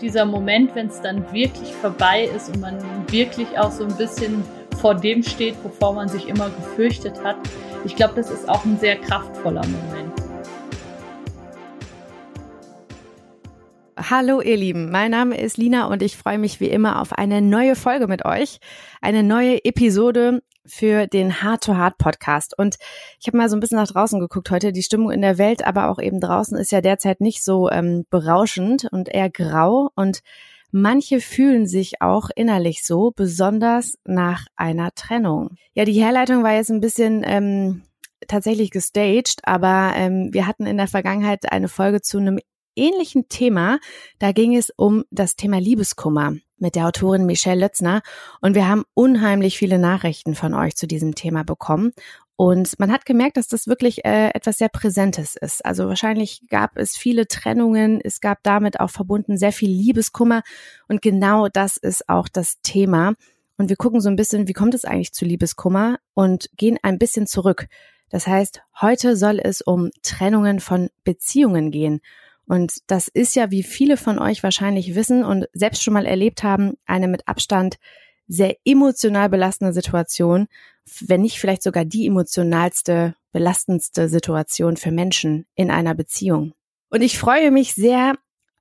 dieser Moment, wenn es dann wirklich vorbei ist und man wirklich auch so ein bisschen vor dem steht, wovor man sich immer gefürchtet hat, ich glaube, das ist auch ein sehr kraftvoller Moment. Hallo ihr Lieben, mein Name ist Lina und ich freue mich wie immer auf eine neue Folge mit euch, eine neue Episode für den Heart to Heart Podcast. Und ich habe mal so ein bisschen nach draußen geguckt heute. Die Stimmung in der Welt, aber auch eben draußen ist ja derzeit nicht so ähm, berauschend und eher grau. Und manche fühlen sich auch innerlich so, besonders nach einer Trennung. Ja, die Herleitung war jetzt ein bisschen ähm, tatsächlich gestaged, aber ähm, wir hatten in der Vergangenheit eine Folge zu einem ähnlichen Thema. Da ging es um das Thema Liebeskummer mit der Autorin Michelle Lötzner und wir haben unheimlich viele Nachrichten von euch zu diesem Thema bekommen. Und man hat gemerkt, dass das wirklich äh, etwas sehr Präsentes ist. Also wahrscheinlich gab es viele Trennungen, es gab damit auch verbunden sehr viel Liebeskummer und genau das ist auch das Thema. Und wir gucken so ein bisschen, wie kommt es eigentlich zu Liebeskummer und gehen ein bisschen zurück. Das heißt, heute soll es um Trennungen von Beziehungen gehen. Und das ist ja, wie viele von euch wahrscheinlich wissen und selbst schon mal erlebt haben, eine mit Abstand sehr emotional belastende Situation, wenn nicht vielleicht sogar die emotionalste, belastendste Situation für Menschen in einer Beziehung. Und ich freue mich sehr,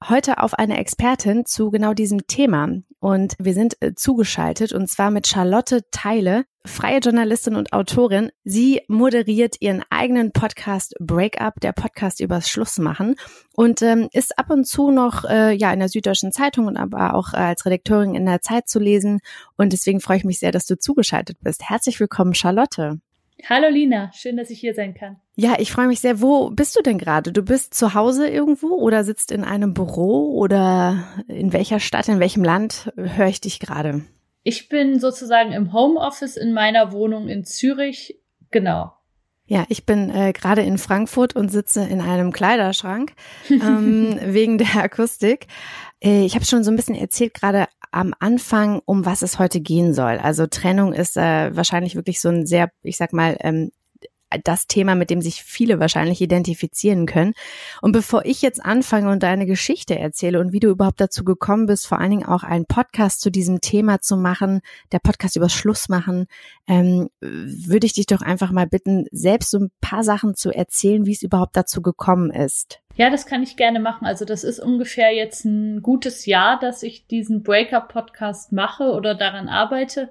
heute auf eine Expertin zu genau diesem Thema. Und wir sind äh, zugeschaltet und zwar mit Charlotte Teile, freie Journalistin und Autorin. Sie moderiert ihren eigenen Podcast Breakup, der Podcast übers Schlussmachen und ähm, ist ab und zu noch äh, ja in der Süddeutschen Zeitung und aber auch äh, als Redakteurin in der Zeit zu lesen. Und deswegen freue ich mich sehr, dass du zugeschaltet bist. Herzlich willkommen, Charlotte. Hallo Lina, schön, dass ich hier sein kann. Ja, ich freue mich sehr. Wo bist du denn gerade? Du bist zu Hause irgendwo oder sitzt in einem Büro oder in welcher Stadt, in welchem Land höre ich dich gerade? Ich bin sozusagen im Homeoffice in meiner Wohnung in Zürich. Genau. Ja, ich bin äh, gerade in Frankfurt und sitze in einem Kleiderschrank ähm, wegen der Akustik. Äh, ich habe schon so ein bisschen erzählt gerade am Anfang, um was es heute gehen soll. Also Trennung ist äh, wahrscheinlich wirklich so ein sehr, ich sag mal, ähm, das Thema, mit dem sich viele wahrscheinlich identifizieren können. Und bevor ich jetzt anfange und deine Geschichte erzähle und wie du überhaupt dazu gekommen bist, vor allen Dingen auch einen Podcast zu diesem Thema zu machen, der Podcast übers Schluss machen, ähm, würde ich dich doch einfach mal bitten, selbst so ein paar Sachen zu erzählen, wie es überhaupt dazu gekommen ist. Ja, das kann ich gerne machen. Also das ist ungefähr jetzt ein gutes Jahr, dass ich diesen Breakup-Podcast mache oder daran arbeite.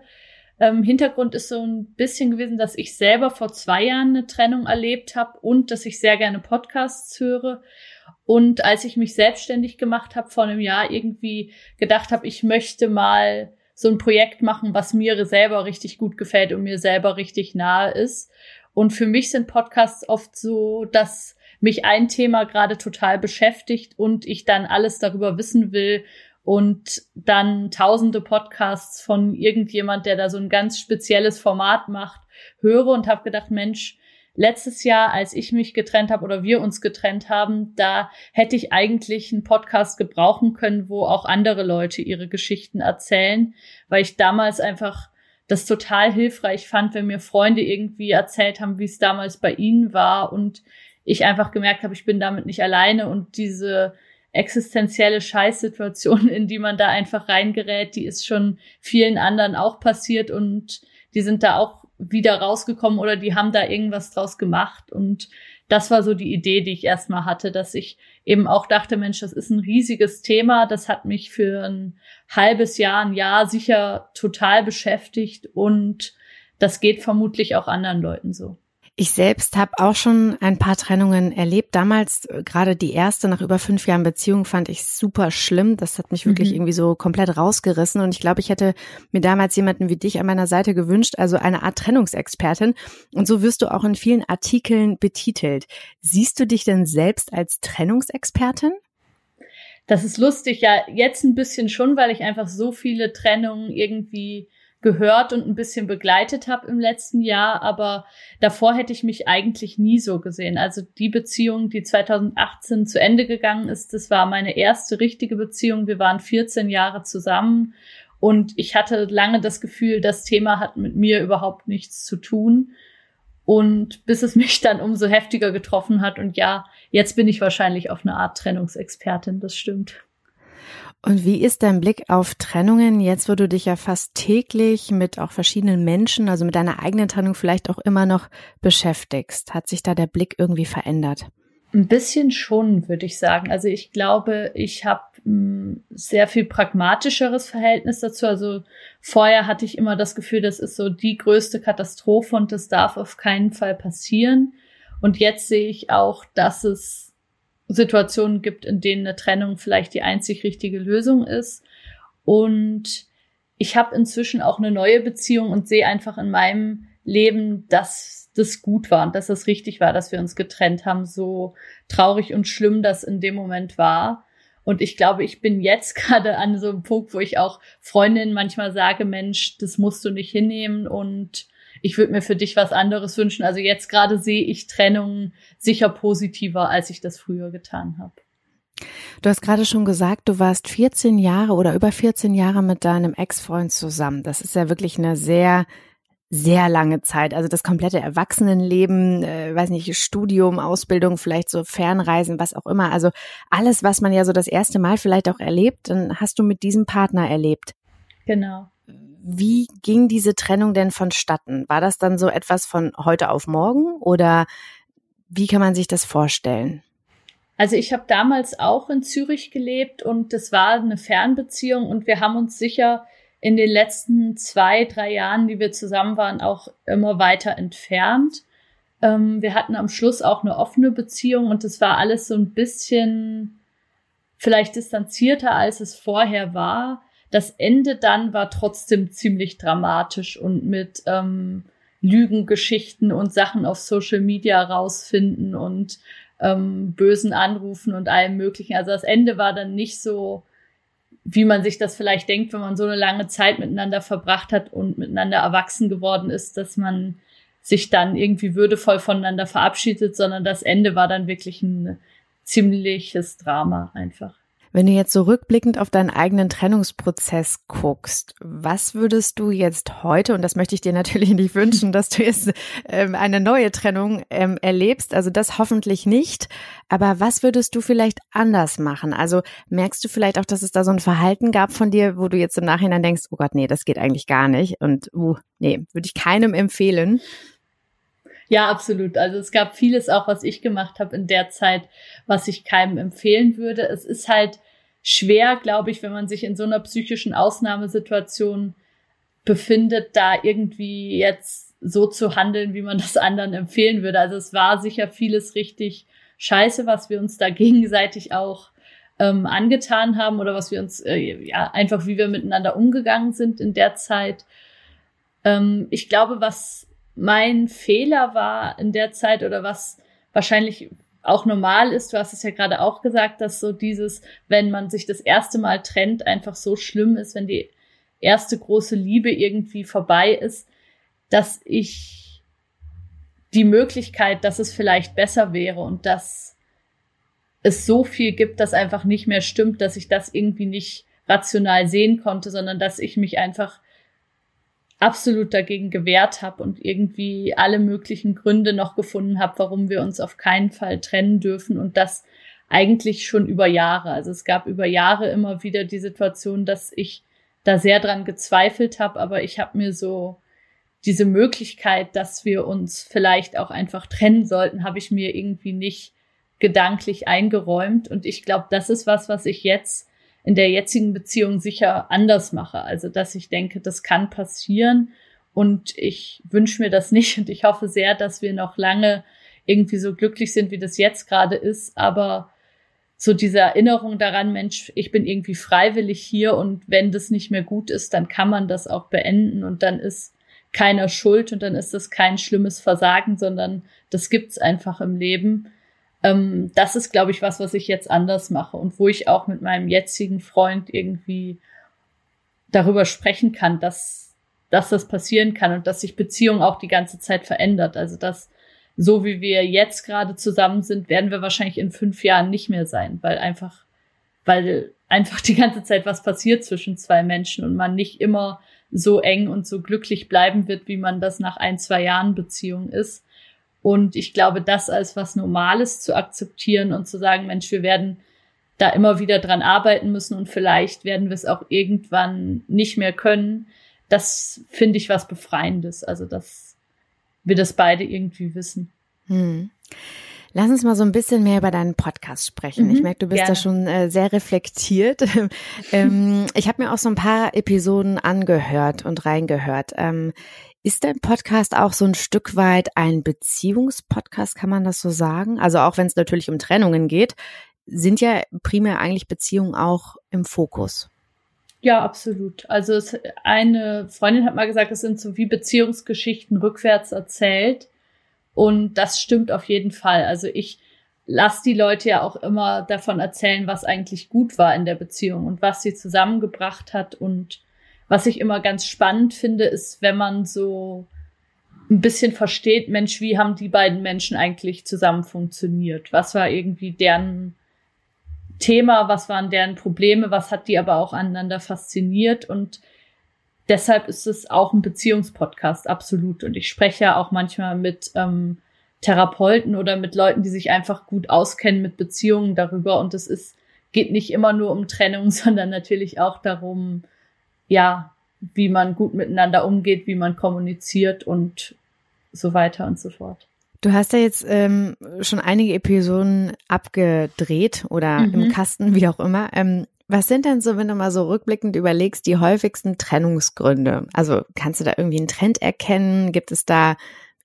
Ähm, Hintergrund ist so ein bisschen gewesen, dass ich selber vor zwei Jahren eine Trennung erlebt habe und dass ich sehr gerne Podcasts höre. Und als ich mich selbstständig gemacht habe vor einem Jahr, irgendwie gedacht habe, ich möchte mal so ein Projekt machen, was mir selber richtig gut gefällt und mir selber richtig nahe ist. Und für mich sind Podcasts oft so, dass mich ein Thema gerade total beschäftigt und ich dann alles darüber wissen will und dann tausende Podcasts von irgendjemand, der da so ein ganz spezielles Format macht, höre und habe gedacht, Mensch, letztes Jahr, als ich mich getrennt habe oder wir uns getrennt haben, da hätte ich eigentlich einen Podcast gebrauchen können, wo auch andere Leute ihre Geschichten erzählen, weil ich damals einfach das total hilfreich fand, wenn mir Freunde irgendwie erzählt haben, wie es damals bei ihnen war und ich einfach gemerkt habe, ich bin damit nicht alleine und diese existenzielle Scheißsituation, in die man da einfach reingerät, die ist schon vielen anderen auch passiert und die sind da auch wieder rausgekommen oder die haben da irgendwas draus gemacht und das war so die Idee, die ich erstmal hatte, dass ich eben auch dachte, Mensch, das ist ein riesiges Thema, das hat mich für ein halbes Jahr, ein Jahr sicher total beschäftigt und das geht vermutlich auch anderen Leuten so. Ich selbst habe auch schon ein paar Trennungen erlebt. Damals äh, gerade die erste nach über fünf Jahren Beziehung fand ich super schlimm. Das hat mich wirklich mhm. irgendwie so komplett rausgerissen. Und ich glaube, ich hätte mir damals jemanden wie dich an meiner Seite gewünscht, also eine Art Trennungsexpertin. Und so wirst du auch in vielen Artikeln betitelt. Siehst du dich denn selbst als Trennungsexpertin? Das ist lustig, ja, jetzt ein bisschen schon, weil ich einfach so viele Trennungen irgendwie gehört und ein bisschen begleitet habe im letzten Jahr, aber davor hätte ich mich eigentlich nie so gesehen. Also die Beziehung, die 2018 zu Ende gegangen ist, das war meine erste richtige Beziehung. Wir waren 14 Jahre zusammen und ich hatte lange das Gefühl, das Thema hat mit mir überhaupt nichts zu tun. Und bis es mich dann umso heftiger getroffen hat und ja, jetzt bin ich wahrscheinlich auf eine Art Trennungsexpertin, das stimmt. Und wie ist dein Blick auf Trennungen jetzt, wo du dich ja fast täglich mit auch verschiedenen Menschen, also mit deiner eigenen Trennung vielleicht auch immer noch beschäftigst? Hat sich da der Blick irgendwie verändert? Ein bisschen schon, würde ich sagen. Also ich glaube, ich habe ein sehr viel pragmatischeres Verhältnis dazu. Also vorher hatte ich immer das Gefühl, das ist so die größte Katastrophe und das darf auf keinen Fall passieren. Und jetzt sehe ich auch, dass es Situationen gibt, in denen eine Trennung vielleicht die einzig richtige Lösung ist. Und ich habe inzwischen auch eine neue Beziehung und sehe einfach in meinem Leben, dass das gut war und dass es richtig war, dass wir uns getrennt haben, so traurig und schlimm das in dem Moment war. Und ich glaube, ich bin jetzt gerade an so einem Punkt, wo ich auch Freundinnen manchmal sage, Mensch, das musst du nicht hinnehmen und ich würde mir für dich was anderes wünschen. Also jetzt gerade sehe ich Trennungen sicher positiver, als ich das früher getan habe. Du hast gerade schon gesagt, du warst 14 Jahre oder über 14 Jahre mit deinem Ex-Freund zusammen. Das ist ja wirklich eine sehr sehr lange Zeit. Also das komplette Erwachsenenleben, äh, weiß nicht, Studium, Ausbildung, vielleicht so Fernreisen, was auch immer. Also alles, was man ja so das erste Mal vielleicht auch erlebt, dann hast du mit diesem Partner erlebt. Genau. Wie ging diese Trennung denn vonstatten? War das dann so etwas von heute auf morgen oder wie kann man sich das vorstellen? Also ich habe damals auch in Zürich gelebt und das war eine Fernbeziehung und wir haben uns sicher in den letzten zwei, drei Jahren, die wir zusammen waren, auch immer weiter entfernt. Ähm, wir hatten am Schluss auch eine offene Beziehung und es war alles so ein bisschen vielleicht distanzierter, als es vorher war das Ende dann war trotzdem ziemlich dramatisch und mit ähm, Lügengeschichten und Sachen auf Social Media rausfinden und ähm, bösen Anrufen und allem Möglichen. Also das Ende war dann nicht so, wie man sich das vielleicht denkt, wenn man so eine lange Zeit miteinander verbracht hat und miteinander erwachsen geworden ist, dass man sich dann irgendwie würdevoll voneinander verabschiedet, sondern das Ende war dann wirklich ein ziemliches Drama einfach. Wenn du jetzt so rückblickend auf deinen eigenen Trennungsprozess guckst, was würdest du jetzt heute, und das möchte ich dir natürlich nicht wünschen, dass du jetzt ähm, eine neue Trennung ähm, erlebst, also das hoffentlich nicht, aber was würdest du vielleicht anders machen? Also merkst du vielleicht auch, dass es da so ein Verhalten gab von dir, wo du jetzt im Nachhinein denkst, oh Gott, nee, das geht eigentlich gar nicht und uh, nee, würde ich keinem empfehlen. Ja, absolut. Also es gab vieles auch, was ich gemacht habe in der Zeit, was ich keinem empfehlen würde. Es ist halt schwer, glaube ich, wenn man sich in so einer psychischen Ausnahmesituation befindet, da irgendwie jetzt so zu handeln, wie man das anderen empfehlen würde. Also es war sicher vieles richtig scheiße, was wir uns da gegenseitig auch ähm, angetan haben oder was wir uns, äh, ja, einfach wie wir miteinander umgegangen sind in der Zeit. Ähm, ich glaube, was mein Fehler war in der Zeit oder was wahrscheinlich auch normal ist, du hast es ja gerade auch gesagt, dass so dieses, wenn man sich das erste Mal trennt, einfach so schlimm ist, wenn die erste große Liebe irgendwie vorbei ist, dass ich die Möglichkeit, dass es vielleicht besser wäre und dass es so viel gibt, das einfach nicht mehr stimmt, dass ich das irgendwie nicht rational sehen konnte, sondern dass ich mich einfach absolut dagegen gewehrt habe und irgendwie alle möglichen Gründe noch gefunden habe, warum wir uns auf keinen Fall trennen dürfen und das eigentlich schon über Jahre. Also es gab über Jahre immer wieder die Situation, dass ich da sehr dran gezweifelt habe, aber ich habe mir so diese Möglichkeit, dass wir uns vielleicht auch einfach trennen sollten, habe ich mir irgendwie nicht gedanklich eingeräumt und ich glaube, das ist was, was ich jetzt in der jetzigen Beziehung sicher anders mache. Also, dass ich denke, das kann passieren und ich wünsche mir das nicht und ich hoffe sehr, dass wir noch lange irgendwie so glücklich sind, wie das jetzt gerade ist. Aber so diese Erinnerung daran, Mensch, ich bin irgendwie freiwillig hier und wenn das nicht mehr gut ist, dann kann man das auch beenden und dann ist keiner schuld und dann ist das kein schlimmes Versagen, sondern das gibt's einfach im Leben. Ähm, das ist, glaube ich, was, was ich jetzt anders mache und wo ich auch mit meinem jetzigen Freund irgendwie darüber sprechen kann, dass, dass das passieren kann und dass sich Beziehung auch die ganze Zeit verändert. Also dass so wie wir jetzt gerade zusammen sind, werden wir wahrscheinlich in fünf Jahren nicht mehr sein, weil einfach, weil einfach die ganze Zeit was passiert zwischen zwei Menschen und man nicht immer so eng und so glücklich bleiben wird, wie man das nach ein, zwei Jahren Beziehung ist. Und ich glaube, das als was Normales zu akzeptieren und zu sagen, Mensch, wir werden da immer wieder dran arbeiten müssen und vielleicht werden wir es auch irgendwann nicht mehr können. Das finde ich was Befreiendes. Also, dass wir das beide irgendwie wissen. Hm. Lass uns mal so ein bisschen mehr über deinen Podcast sprechen. Mhm, ich merke, du bist gerne. da schon äh, sehr reflektiert. ähm, ich habe mir auch so ein paar Episoden angehört und reingehört. Ähm, ist dein Podcast auch so ein Stück weit ein Beziehungspodcast, kann man das so sagen? Also auch wenn es natürlich um Trennungen geht, sind ja primär eigentlich Beziehungen auch im Fokus. Ja, absolut. Also es, eine Freundin hat mal gesagt, es sind so wie Beziehungsgeschichten rückwärts erzählt. Und das stimmt auf jeden Fall. Also ich lasse die Leute ja auch immer davon erzählen, was eigentlich gut war in der Beziehung und was sie zusammengebracht hat. Und was ich immer ganz spannend finde, ist, wenn man so ein bisschen versteht, Mensch, wie haben die beiden Menschen eigentlich zusammen funktioniert? Was war irgendwie deren Thema? Was waren deren Probleme? Was hat die aber auch aneinander fasziniert? Und deshalb ist es auch ein Beziehungspodcast, absolut. Und ich spreche ja auch manchmal mit ähm, Therapeuten oder mit Leuten, die sich einfach gut auskennen mit Beziehungen darüber. Und es ist, geht nicht immer nur um Trennung, sondern natürlich auch darum, ja, wie man gut miteinander umgeht, wie man kommuniziert und so weiter und so fort. Du hast ja jetzt ähm, schon einige Episoden abgedreht oder mhm. im Kasten, wie auch immer. Ähm, was sind denn so, wenn du mal so rückblickend überlegst, die häufigsten Trennungsgründe? Also kannst du da irgendwie einen Trend erkennen? Gibt es da,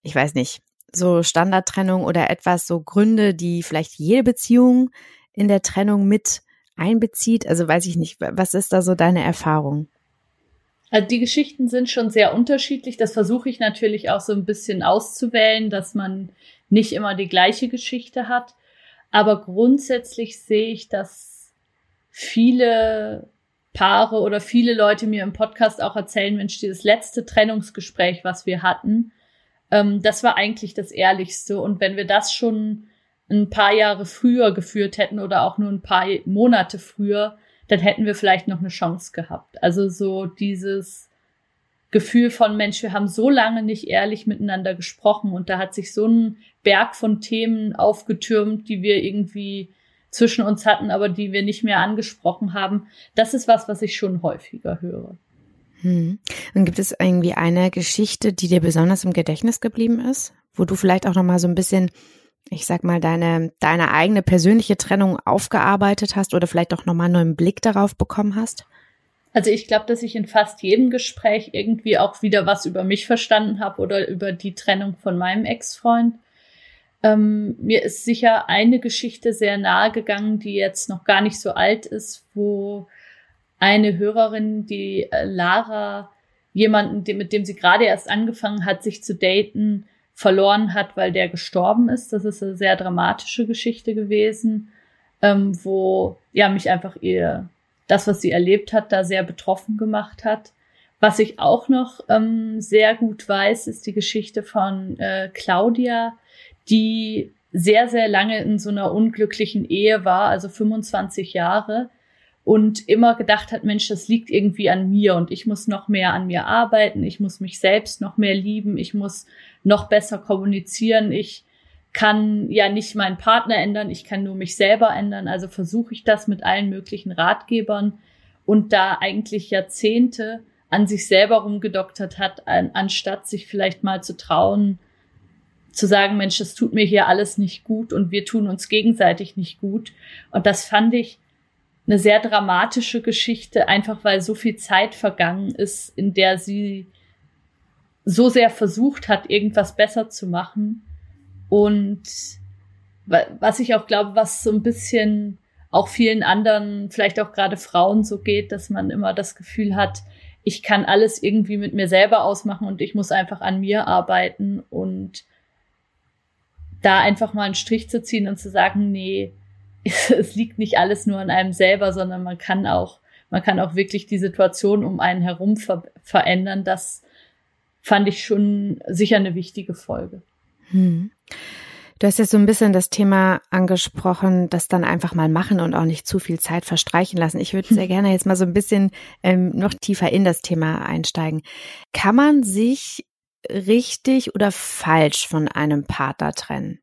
ich weiß nicht, so Standardtrennung oder etwas, so Gründe, die vielleicht jede Beziehung in der Trennung mit einbezieht? Also weiß ich nicht, was ist da so deine Erfahrung? Also die Geschichten sind schon sehr unterschiedlich. Das versuche ich natürlich auch so ein bisschen auszuwählen, dass man nicht immer die gleiche Geschichte hat. Aber grundsätzlich sehe ich, dass viele Paare oder viele Leute mir im Podcast auch erzählen, Mensch, dieses letzte Trennungsgespräch, was wir hatten, ähm, das war eigentlich das Ehrlichste. Und wenn wir das schon ein paar Jahre früher geführt hätten oder auch nur ein paar Monate früher, dann hätten wir vielleicht noch eine Chance gehabt. Also so dieses Gefühl von Mensch, wir haben so lange nicht ehrlich miteinander gesprochen und da hat sich so ein Berg von Themen aufgetürmt, die wir irgendwie zwischen uns hatten, aber die wir nicht mehr angesprochen haben. Das ist was, was ich schon häufiger höre. Hm. Und gibt es irgendwie eine Geschichte, die dir besonders im Gedächtnis geblieben ist, wo du vielleicht auch noch mal so ein bisschen, ich sag mal, deine deine eigene persönliche Trennung aufgearbeitet hast oder vielleicht auch noch mal einen neuen Blick darauf bekommen hast? Also ich glaube, dass ich in fast jedem Gespräch irgendwie auch wieder was über mich verstanden habe oder über die Trennung von meinem Ex-Freund. Ähm, mir ist sicher eine Geschichte sehr nahe gegangen, die jetzt noch gar nicht so alt ist, wo eine Hörerin, die äh, Lara, jemanden, die, mit dem sie gerade erst angefangen hat, sich zu daten, verloren hat, weil der gestorben ist. Das ist eine sehr dramatische Geschichte gewesen, ähm, wo ja mich einfach ihr das, was sie erlebt hat, da sehr betroffen gemacht hat. Was ich auch noch ähm, sehr gut weiß, ist die Geschichte von äh, Claudia, die sehr, sehr lange in so einer unglücklichen Ehe war, also 25 Jahre und immer gedacht hat, Mensch, das liegt irgendwie an mir und ich muss noch mehr an mir arbeiten, ich muss mich selbst noch mehr lieben, ich muss noch besser kommunizieren, ich kann ja nicht meinen Partner ändern, ich kann nur mich selber ändern, also versuche ich das mit allen möglichen Ratgebern und da eigentlich Jahrzehnte an sich selber rumgedoktert hat, an, anstatt sich vielleicht mal zu trauen, zu sagen, Mensch, das tut mir hier alles nicht gut und wir tun uns gegenseitig nicht gut. Und das fand ich eine sehr dramatische Geschichte, einfach weil so viel Zeit vergangen ist, in der sie so sehr versucht hat, irgendwas besser zu machen. Und was ich auch glaube, was so ein bisschen auch vielen anderen, vielleicht auch gerade Frauen so geht, dass man immer das Gefühl hat, ich kann alles irgendwie mit mir selber ausmachen und ich muss einfach an mir arbeiten und da einfach mal einen Strich zu ziehen und zu sagen, nee, es, liegt nicht alles nur an einem selber, sondern man kann auch, man kann auch wirklich die Situation um einen herum ver verändern. Das fand ich schon sicher eine wichtige Folge. Hm. Du hast jetzt so ein bisschen das Thema angesprochen, das dann einfach mal machen und auch nicht zu viel Zeit verstreichen lassen. Ich würde sehr gerne jetzt mal so ein bisschen ähm, noch tiefer in das Thema einsteigen. Kann man sich richtig oder falsch von einem Partner trennen?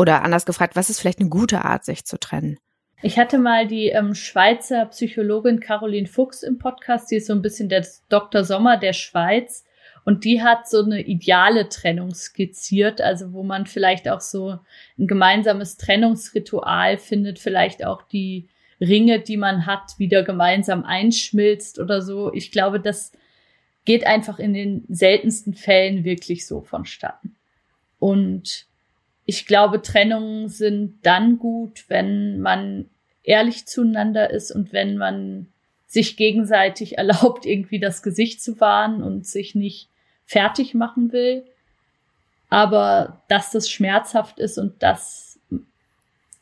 Oder anders gefragt, was ist vielleicht eine gute Art, sich zu trennen? Ich hatte mal die ähm, Schweizer Psychologin Caroline Fuchs im Podcast, die ist so ein bisschen der Dr. Sommer der Schweiz. Und die hat so eine ideale Trennung skizziert, also wo man vielleicht auch so ein gemeinsames Trennungsritual findet, vielleicht auch die Ringe, die man hat, wieder gemeinsam einschmilzt oder so. Ich glaube, das geht einfach in den seltensten Fällen wirklich so vonstatten. Und ich glaube, Trennungen sind dann gut, wenn man ehrlich zueinander ist und wenn man sich gegenseitig erlaubt, irgendwie das Gesicht zu wahren und sich nicht fertig machen will. Aber dass das schmerzhaft ist und dass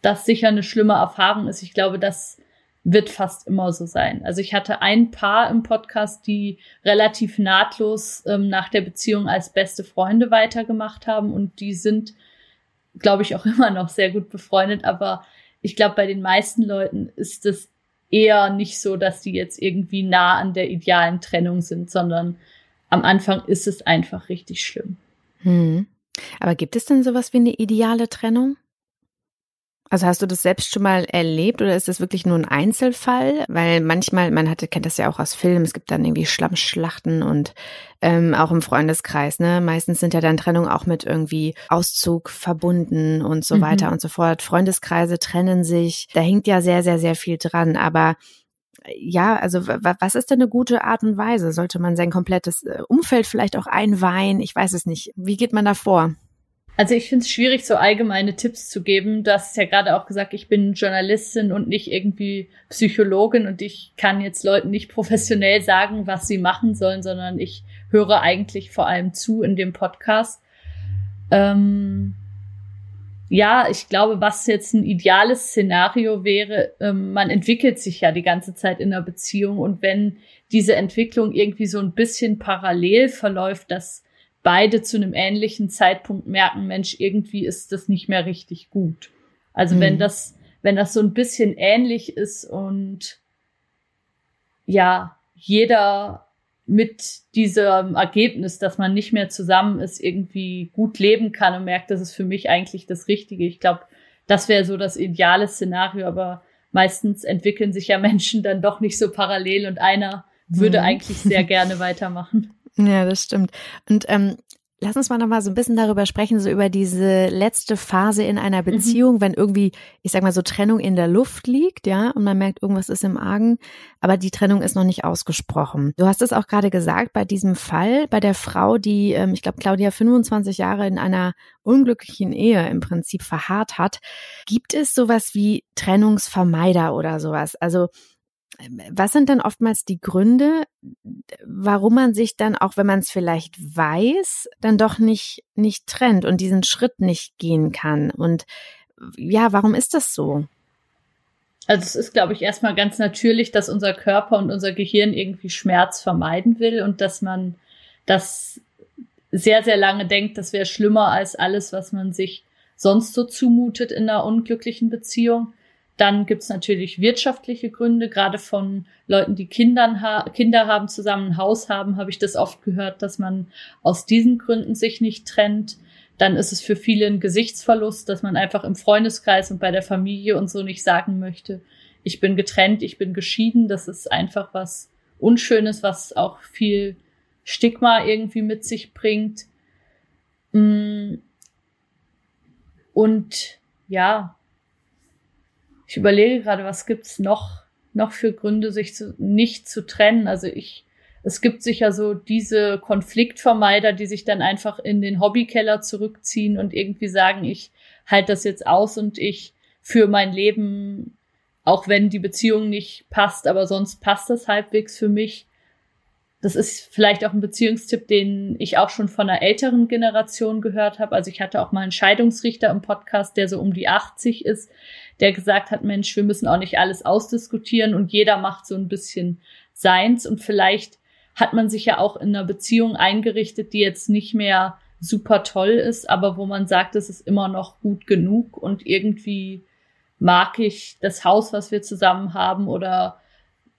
das sicher eine schlimme Erfahrung ist, ich glaube, das wird fast immer so sein. Also ich hatte ein Paar im Podcast, die relativ nahtlos ähm, nach der Beziehung als beste Freunde weitergemacht haben und die sind, glaube ich, auch immer noch sehr gut befreundet. Aber ich glaube, bei den meisten Leuten ist es eher nicht so, dass die jetzt irgendwie nah an der idealen Trennung sind, sondern am Anfang ist es einfach richtig schlimm. Hm. Aber gibt es denn sowas wie eine ideale Trennung? Also hast du das selbst schon mal erlebt oder ist das wirklich nur ein Einzelfall? Weil manchmal, man hatte, kennt das ja auch aus Filmen, es gibt dann irgendwie Schlammschlachten und ähm, auch im Freundeskreis, ne? Meistens sind ja dann Trennungen auch mit irgendwie Auszug verbunden und so mhm. weiter und so fort. Freundeskreise trennen sich, da hängt ja sehr, sehr, sehr viel dran. Aber ja, also was ist denn eine gute Art und Weise? Sollte man sein komplettes äh, Umfeld vielleicht auch einweihen? Ich weiß es nicht. Wie geht man da vor? Also ich finde es schwierig, so allgemeine Tipps zu geben. Du hast ja gerade auch gesagt, ich bin Journalistin und nicht irgendwie Psychologin und ich kann jetzt Leuten nicht professionell sagen, was sie machen sollen, sondern ich höre eigentlich vor allem zu in dem Podcast. Ähm, ja, ich glaube, was jetzt ein ideales Szenario wäre, ähm, man entwickelt sich ja die ganze Zeit in einer Beziehung und wenn diese Entwicklung irgendwie so ein bisschen parallel verläuft, dass beide zu einem ähnlichen Zeitpunkt merken, Mensch, irgendwie ist das nicht mehr richtig gut. Also mhm. wenn das, wenn das so ein bisschen ähnlich ist und ja, jeder mit diesem Ergebnis, dass man nicht mehr zusammen ist, irgendwie gut leben kann und merkt, das ist für mich eigentlich das Richtige. Ich glaube, das wäre so das ideale Szenario, aber meistens entwickeln sich ja Menschen dann doch nicht so parallel und einer würde mhm. eigentlich sehr gerne weitermachen. Ja, das stimmt. Und ähm, Lass uns mal nochmal so ein bisschen darüber sprechen, so über diese letzte Phase in einer mhm. Beziehung, mhm. wenn irgendwie, ich sag mal so Trennung in der Luft liegt, ja, und man merkt, irgendwas ist im Argen, aber die Trennung ist noch nicht ausgesprochen. Du hast es auch gerade gesagt, bei diesem Fall, bei der Frau, die, ähm, ich glaube, Claudia 25 Jahre in einer unglücklichen Ehe im Prinzip verharrt hat, gibt es sowas wie Trennungsvermeider oder sowas? Also was sind dann oftmals die Gründe, warum man sich dann, auch wenn man es vielleicht weiß, dann doch nicht, nicht trennt und diesen Schritt nicht gehen kann? Und ja, warum ist das so? Also es ist, glaube ich, erstmal ganz natürlich, dass unser Körper und unser Gehirn irgendwie Schmerz vermeiden will und dass man das sehr, sehr lange denkt, das wäre schlimmer als alles, was man sich sonst so zumutet in einer unglücklichen Beziehung. Dann gibt's natürlich wirtschaftliche Gründe, gerade von Leuten, die Kindern ha Kinder haben, zusammen ein Haus haben, habe ich das oft gehört, dass man aus diesen Gründen sich nicht trennt. Dann ist es für viele ein Gesichtsverlust, dass man einfach im Freundeskreis und bei der Familie und so nicht sagen möchte, ich bin getrennt, ich bin geschieden. Das ist einfach was Unschönes, was auch viel Stigma irgendwie mit sich bringt. Mm. Und ja, ich überlege gerade, was gibt's noch, noch für Gründe, sich zu, nicht zu trennen. Also ich, es gibt sicher so diese Konfliktvermeider, die sich dann einfach in den Hobbykeller zurückziehen und irgendwie sagen, ich halte das jetzt aus und ich für mein Leben, auch wenn die Beziehung nicht passt, aber sonst passt das halbwegs für mich. Das ist vielleicht auch ein Beziehungstipp, den ich auch schon von einer älteren Generation gehört habe. Also ich hatte auch mal einen Scheidungsrichter im Podcast, der so um die 80 ist, der gesagt hat, Mensch, wir müssen auch nicht alles ausdiskutieren und jeder macht so ein bisschen seins und vielleicht hat man sich ja auch in einer Beziehung eingerichtet, die jetzt nicht mehr super toll ist, aber wo man sagt, es ist immer noch gut genug und irgendwie mag ich das Haus, was wir zusammen haben oder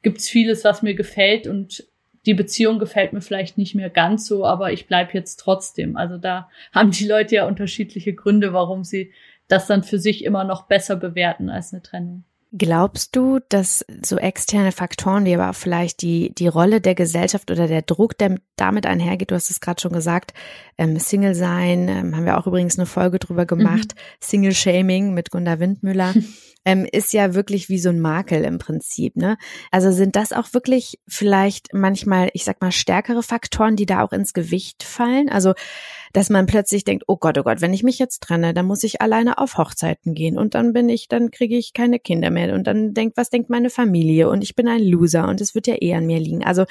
gibt's vieles, was mir gefällt und die Beziehung gefällt mir vielleicht nicht mehr ganz so, aber ich bleib jetzt trotzdem. Also da haben die Leute ja unterschiedliche Gründe, warum sie das dann für sich immer noch besser bewerten als eine Trennung. Glaubst du, dass so externe Faktoren wie aber auch vielleicht die, die Rolle der Gesellschaft oder der Druck, der damit einhergeht, du hast es gerade schon gesagt, ähm, Single sein, ähm, haben wir auch übrigens eine Folge drüber gemacht, mhm. Single Shaming mit Gunda Windmüller, ähm, ist ja wirklich wie so ein Makel im Prinzip, ne? Also sind das auch wirklich vielleicht manchmal, ich sag mal, stärkere Faktoren, die da auch ins Gewicht fallen? Also dass man plötzlich denkt, oh Gott, oh Gott, wenn ich mich jetzt trenne, dann muss ich alleine auf Hochzeiten gehen und dann bin ich, dann kriege ich keine Kinder mehr und dann denkt, was denkt meine Familie und ich bin ein Loser und es wird ja eh an mir liegen. Also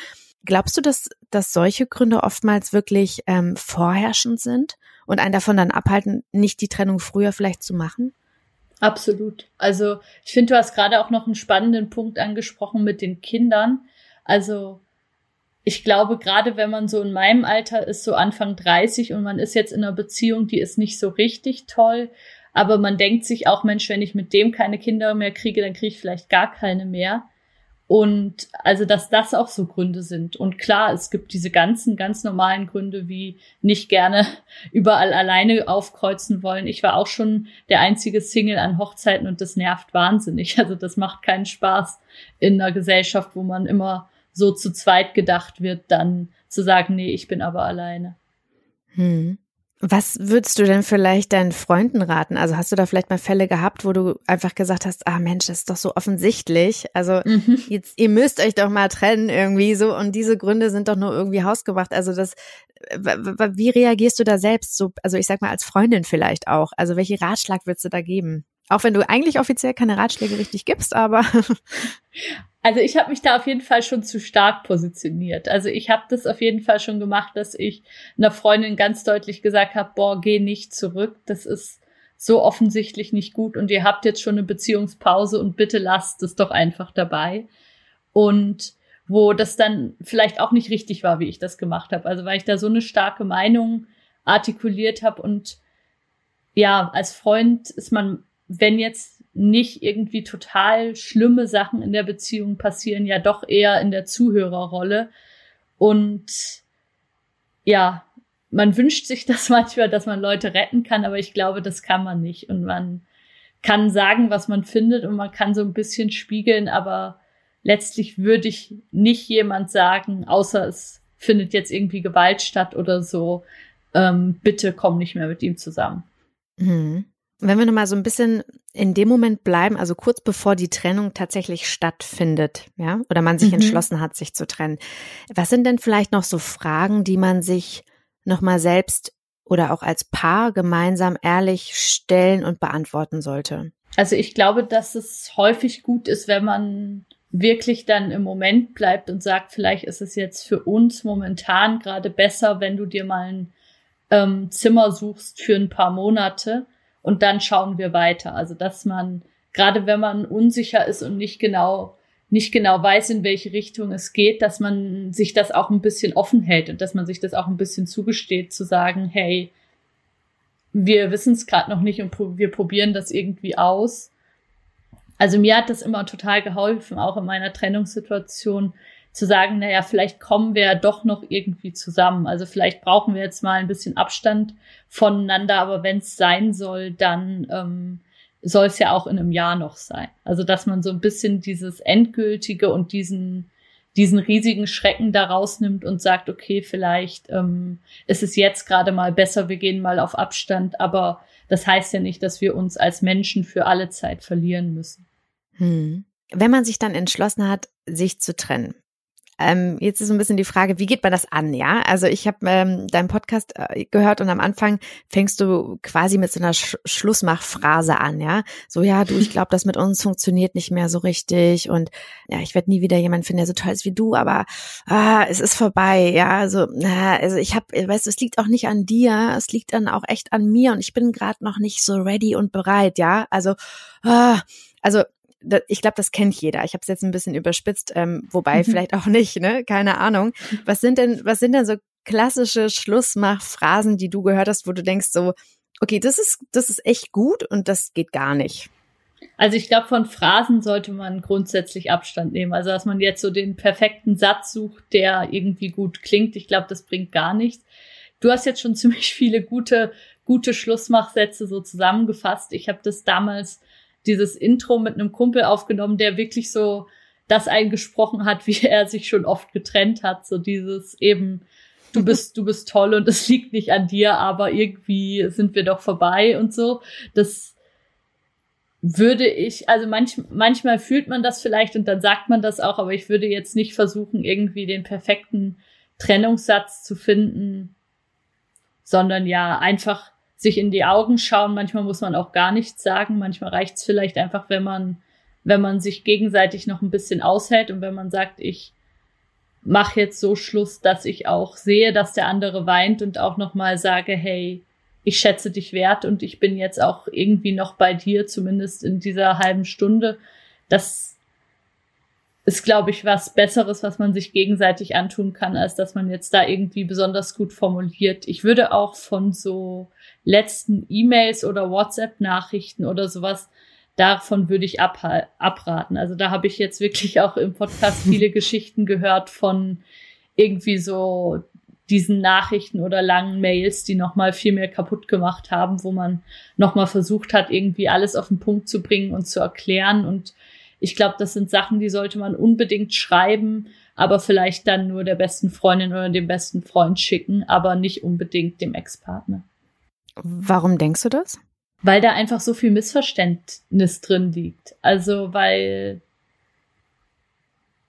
glaubst du, dass, dass solche Gründe oftmals wirklich ähm, vorherrschend sind und einen davon dann abhalten, nicht die Trennung früher vielleicht zu machen? Absolut. Also ich finde, du hast gerade auch noch einen spannenden Punkt angesprochen mit den Kindern. Also ich glaube, gerade wenn man so in meinem Alter ist, so Anfang 30 und man ist jetzt in einer Beziehung, die ist nicht so richtig toll, aber man denkt sich auch, Mensch, wenn ich mit dem keine Kinder mehr kriege, dann kriege ich vielleicht gar keine mehr. Und also, dass das auch so Gründe sind. Und klar, es gibt diese ganzen, ganz normalen Gründe, wie nicht gerne überall alleine aufkreuzen wollen. Ich war auch schon der einzige Single an Hochzeiten und das nervt wahnsinnig. Also das macht keinen Spaß in einer Gesellschaft, wo man immer so zu zweit gedacht wird, dann zu sagen, nee, ich bin aber alleine. Hm. Was würdest du denn vielleicht deinen Freunden raten? Also hast du da vielleicht mal Fälle gehabt, wo du einfach gesagt hast, ah Mensch, das ist doch so offensichtlich. Also mhm. jetzt, ihr müsst euch doch mal trennen irgendwie so und diese Gründe sind doch nur irgendwie hausgemacht. Also das, wie reagierst du da selbst so, also ich sag mal als Freundin vielleicht auch. Also welche Ratschlag würdest du da geben? Auch wenn du eigentlich offiziell keine Ratschläge richtig gibst, aber. Also ich habe mich da auf jeden Fall schon zu stark positioniert. Also ich habe das auf jeden Fall schon gemacht, dass ich einer Freundin ganz deutlich gesagt habe, boah, geh nicht zurück. Das ist so offensichtlich nicht gut und ihr habt jetzt schon eine Beziehungspause und bitte lasst es doch einfach dabei. Und wo das dann vielleicht auch nicht richtig war, wie ich das gemacht habe. Also weil ich da so eine starke Meinung artikuliert habe und ja, als Freund ist man, wenn jetzt nicht irgendwie total schlimme Sachen in der Beziehung passieren, ja doch eher in der Zuhörerrolle. Und ja, man wünscht sich das manchmal, dass man Leute retten kann, aber ich glaube, das kann man nicht. Und man kann sagen, was man findet und man kann so ein bisschen spiegeln, aber letztlich würde ich nicht jemand sagen, außer es findet jetzt irgendwie Gewalt statt oder so, ähm, bitte komm nicht mehr mit ihm zusammen. Mhm. Wenn wir nochmal so ein bisschen in dem Moment bleiben, also kurz bevor die Trennung tatsächlich stattfindet, ja, oder man sich mhm. entschlossen hat, sich zu trennen. Was sind denn vielleicht noch so Fragen, die man sich nochmal selbst oder auch als Paar gemeinsam ehrlich stellen und beantworten sollte? Also ich glaube, dass es häufig gut ist, wenn man wirklich dann im Moment bleibt und sagt, vielleicht ist es jetzt für uns momentan gerade besser, wenn du dir mal ein ähm, Zimmer suchst für ein paar Monate und dann schauen wir weiter. Also dass man, gerade wenn man unsicher ist und nicht genau, nicht genau weiß, in welche Richtung es geht, dass man sich das auch ein bisschen offen hält und dass man sich das auch ein bisschen zugesteht, zu sagen, hey, wir wissen es gerade noch nicht und wir probieren das irgendwie aus. Also mir hat das immer total geholfen, auch in meiner Trennungssituation, zu sagen, naja, vielleicht kommen wir ja doch noch irgendwie zusammen. Also vielleicht brauchen wir jetzt mal ein bisschen Abstand voneinander, aber wenn es sein soll, dann ähm, soll es ja auch in einem Jahr noch sein. Also dass man so ein bisschen dieses Endgültige und diesen diesen riesigen Schrecken da rausnimmt und sagt, okay, vielleicht ähm, ist es jetzt gerade mal besser, wir gehen mal auf Abstand, aber das heißt ja nicht, dass wir uns als Menschen für alle Zeit verlieren müssen. Hm. Wenn man sich dann entschlossen hat, sich zu trennen, ähm, jetzt ist so ein bisschen die Frage, wie geht man das an, ja? Also ich habe ähm, deinen Podcast äh, gehört und am Anfang fängst du quasi mit so einer Sch Schlussmachphrase an, ja? So, ja, du, ich glaube, das mit uns funktioniert nicht mehr so richtig und ja, ich werde nie wieder jemanden finden, der so toll ist wie du, aber ah, es ist vorbei, ja? Also, na, also ich habe, weißt du, es liegt auch nicht an dir, es liegt dann auch echt an mir und ich bin gerade noch nicht so ready und bereit, ja? Also, ah, also ich glaube, das kennt jeder. Ich habe es jetzt ein bisschen überspitzt, ähm, wobei mhm. vielleicht auch nicht, ne? Keine Ahnung. Was sind denn, was sind denn so klassische Schlussmachphrasen, die du gehört hast, wo du denkst so, okay, das ist, das ist echt gut und das geht gar nicht? Also ich glaube, von Phrasen sollte man grundsätzlich Abstand nehmen. Also dass man jetzt so den perfekten Satz sucht, der irgendwie gut klingt. Ich glaube, das bringt gar nichts. Du hast jetzt schon ziemlich viele gute, gute Schlussmachsätze so zusammengefasst. Ich habe das damals dieses Intro mit einem Kumpel aufgenommen, der wirklich so das eingesprochen hat, wie er sich schon oft getrennt hat. So dieses eben, du bist, du bist toll und es liegt nicht an dir, aber irgendwie sind wir doch vorbei und so. Das würde ich, also manch, manchmal fühlt man das vielleicht und dann sagt man das auch, aber ich würde jetzt nicht versuchen, irgendwie den perfekten Trennungssatz zu finden, sondern ja, einfach sich in die Augen schauen. Manchmal muss man auch gar nichts sagen. Manchmal reicht es vielleicht einfach, wenn man, wenn man sich gegenseitig noch ein bisschen aushält und wenn man sagt, ich mache jetzt so Schluss, dass ich auch sehe, dass der andere weint und auch nochmal sage, hey, ich schätze dich wert und ich bin jetzt auch irgendwie noch bei dir, zumindest in dieser halben Stunde. Das ist, glaube ich, was Besseres, was man sich gegenseitig antun kann, als dass man jetzt da irgendwie besonders gut formuliert. Ich würde auch von so letzten E-Mails oder WhatsApp-Nachrichten oder sowas, davon würde ich ab, abraten. Also da habe ich jetzt wirklich auch im Podcast viele Geschichten gehört von irgendwie so diesen Nachrichten oder langen Mails, die nochmal viel mehr kaputt gemacht haben, wo man nochmal versucht hat, irgendwie alles auf den Punkt zu bringen und zu erklären. Und ich glaube, das sind Sachen, die sollte man unbedingt schreiben, aber vielleicht dann nur der besten Freundin oder dem besten Freund schicken, aber nicht unbedingt dem Ex-Partner. Warum denkst du das? Weil da einfach so viel Missverständnis drin liegt. Also, weil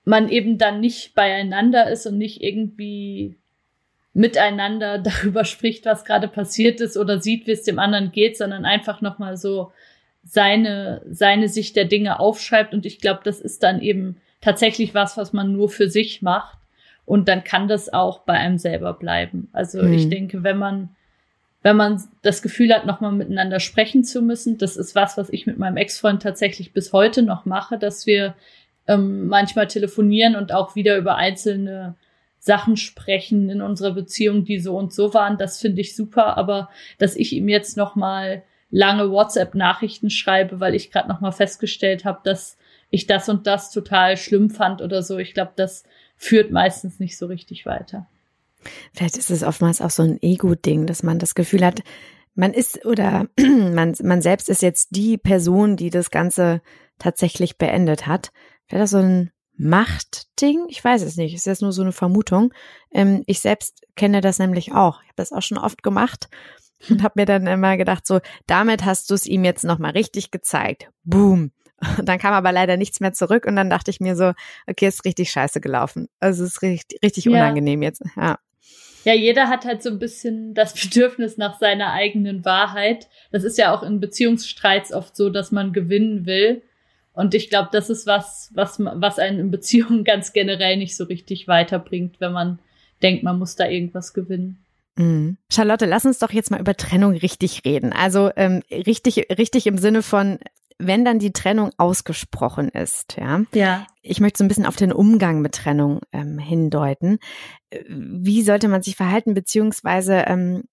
man eben dann nicht beieinander ist und nicht irgendwie miteinander darüber spricht, was gerade passiert ist oder sieht, wie es dem anderen geht, sondern einfach nochmal so seine, seine Sicht der Dinge aufschreibt. Und ich glaube, das ist dann eben tatsächlich was, was man nur für sich macht. Und dann kann das auch bei einem selber bleiben. Also mhm. ich denke, wenn man, wenn man das Gefühl hat, nochmal miteinander sprechen zu müssen, das ist was, was ich mit meinem Ex-Freund tatsächlich bis heute noch mache, dass wir ähm, manchmal telefonieren und auch wieder über einzelne Sachen sprechen in unserer Beziehung, die so und so waren, das finde ich super, aber dass ich ihm jetzt noch mal lange WhatsApp-Nachrichten schreibe, weil ich gerade noch mal festgestellt habe, dass ich das und das total schlimm fand oder so, ich glaube, das führt meistens nicht so richtig weiter. Vielleicht ist es oftmals auch so ein Ego-Ding, dass man das Gefühl hat, man ist oder man, man selbst ist jetzt die Person, die das Ganze tatsächlich beendet hat. Wäre das so ein Machtding? Ich weiß es nicht. Es ist jetzt nur so eine Vermutung. Ähm, ich selbst kenne das nämlich auch. Ich habe das auch schon oft gemacht und habe mir dann immer gedacht, so, damit hast du es ihm jetzt nochmal richtig gezeigt. Boom. Und dann kam aber leider nichts mehr zurück und dann dachte ich mir so, okay, ist richtig scheiße gelaufen. Also es ist richtig, richtig ja. unangenehm jetzt. Ja. Ja, jeder hat halt so ein bisschen das Bedürfnis nach seiner eigenen Wahrheit. Das ist ja auch in Beziehungsstreits oft so, dass man gewinnen will. Und ich glaube, das ist was, was, was einen in Beziehungen ganz generell nicht so richtig weiterbringt, wenn man denkt, man muss da irgendwas gewinnen. Mhm. Charlotte, lass uns doch jetzt mal über Trennung richtig reden. Also ähm, richtig, richtig im Sinne von, wenn dann die Trennung ausgesprochen ist, ja. Ja. Ich möchte so ein bisschen auf den Umgang mit Trennung ähm, hindeuten. Wie sollte man sich verhalten, beziehungsweise ähm,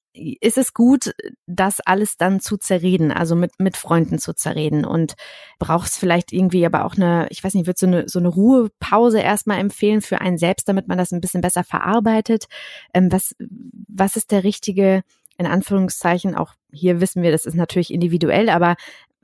ist es gut, das alles dann zu zerreden, also mit, mit Freunden zu zerreden und brauchst vielleicht irgendwie aber auch eine, ich weiß nicht, wird so eine, so eine Ruhepause erstmal empfehlen für einen selbst, damit man das ein bisschen besser verarbeitet. Ähm, was, was ist der richtige, in Anführungszeichen, auch hier wissen wir, das ist natürlich individuell, aber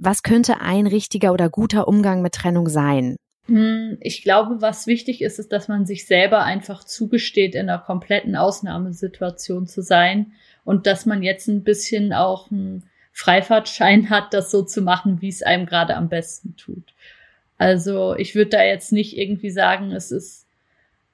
was könnte ein richtiger oder guter Umgang mit Trennung sein? Hm, ich glaube, was wichtig ist, ist, dass man sich selber einfach zugesteht, in einer kompletten Ausnahmesituation zu sein und dass man jetzt ein bisschen auch einen Freifahrtschein hat, das so zu machen, wie es einem gerade am besten tut. Also ich würde da jetzt nicht irgendwie sagen, es ist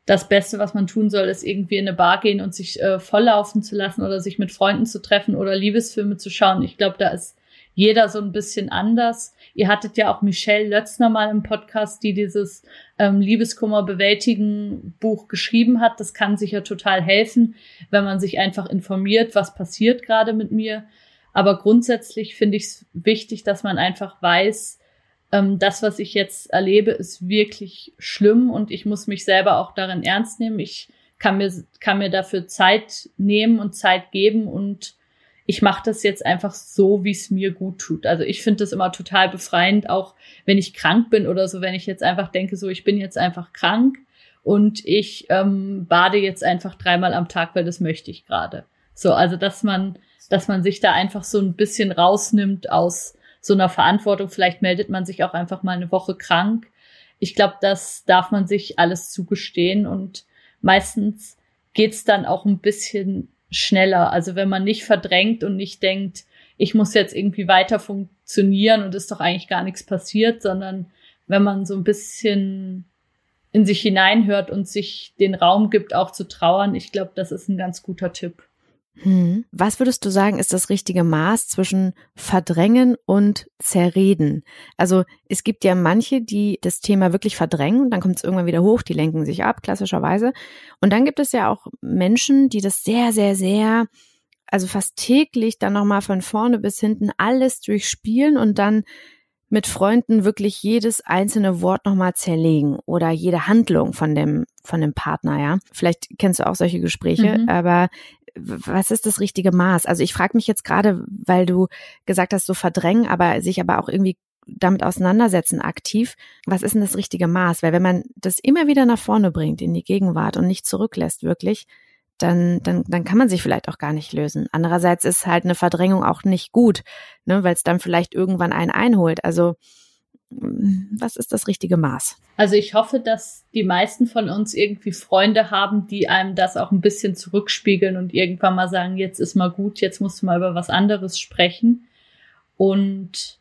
das Beste, was man tun soll, ist irgendwie in eine Bar gehen und sich äh, volllaufen zu lassen oder sich mit Freunden zu treffen oder Liebesfilme zu schauen. Ich glaube, da ist jeder so ein bisschen anders. Ihr hattet ja auch Michelle Lötzner mal im Podcast, die dieses ähm, Liebeskummer bewältigen Buch geschrieben hat. Das kann sicher total helfen, wenn man sich einfach informiert, was passiert gerade mit mir. Aber grundsätzlich finde ich es wichtig, dass man einfach weiß, ähm, das, was ich jetzt erlebe, ist wirklich schlimm und ich muss mich selber auch darin ernst nehmen. Ich kann mir, kann mir dafür Zeit nehmen und Zeit geben und ich mache das jetzt einfach so, wie es mir gut tut. Also ich finde das immer total befreiend, auch wenn ich krank bin oder so, wenn ich jetzt einfach denke, so ich bin jetzt einfach krank und ich ähm, bade jetzt einfach dreimal am Tag, weil das möchte ich gerade. So, also dass man, dass man sich da einfach so ein bisschen rausnimmt aus so einer Verantwortung. Vielleicht meldet man sich auch einfach mal eine Woche krank. Ich glaube, das darf man sich alles zugestehen und meistens geht's dann auch ein bisschen schneller. Also wenn man nicht verdrängt und nicht denkt, ich muss jetzt irgendwie weiter funktionieren und ist doch eigentlich gar nichts passiert, sondern wenn man so ein bisschen in sich hineinhört und sich den Raum gibt, auch zu trauern, ich glaube, das ist ein ganz guter Tipp. Hm. Was würdest du sagen, ist das richtige Maß zwischen verdrängen und zerreden? Also es gibt ja manche, die das Thema wirklich verdrängen, dann kommt es irgendwann wieder hoch, die lenken sich ab, klassischerweise. Und dann gibt es ja auch Menschen, die das sehr, sehr, sehr, also fast täglich dann nochmal von vorne bis hinten alles durchspielen und dann mit Freunden wirklich jedes einzelne Wort nochmal zerlegen oder jede Handlung von dem, von dem Partner, ja. Vielleicht kennst du auch solche Gespräche, mhm. aber was ist das richtige Maß? Also ich frage mich jetzt gerade, weil du gesagt hast, so verdrängen, aber sich aber auch irgendwie damit auseinandersetzen aktiv. Was ist denn das richtige Maß? Weil wenn man das immer wieder nach vorne bringt in die Gegenwart und nicht zurücklässt wirklich, dann, dann, dann kann man sich vielleicht auch gar nicht lösen. Andererseits ist halt eine Verdrängung auch nicht gut, ne, weil es dann vielleicht irgendwann einen einholt. Also was ist das richtige Maß? Also ich hoffe, dass die meisten von uns irgendwie Freunde haben, die einem das auch ein bisschen zurückspiegeln und irgendwann mal sagen, jetzt ist mal gut, jetzt musst du mal über was anderes sprechen. Und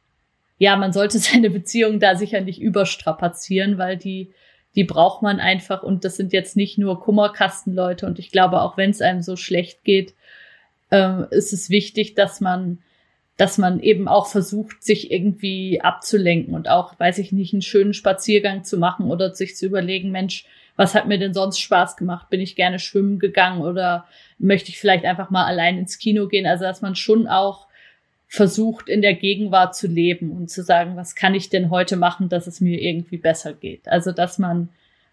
ja, man sollte seine Beziehung da sicher nicht überstrapazieren, weil die, die braucht man einfach und das sind jetzt nicht nur Kummerkastenleute und ich glaube, auch wenn es einem so schlecht geht, äh, ist es wichtig, dass man dass man eben auch versucht, sich irgendwie abzulenken und auch, weiß ich nicht, einen schönen Spaziergang zu machen oder sich zu überlegen, Mensch, was hat mir denn sonst Spaß gemacht? Bin ich gerne schwimmen gegangen oder möchte ich vielleicht einfach mal allein ins Kino gehen? Also, dass man schon auch versucht, in der Gegenwart zu leben und zu sagen, was kann ich denn heute machen, dass es mir irgendwie besser geht? Also, dass man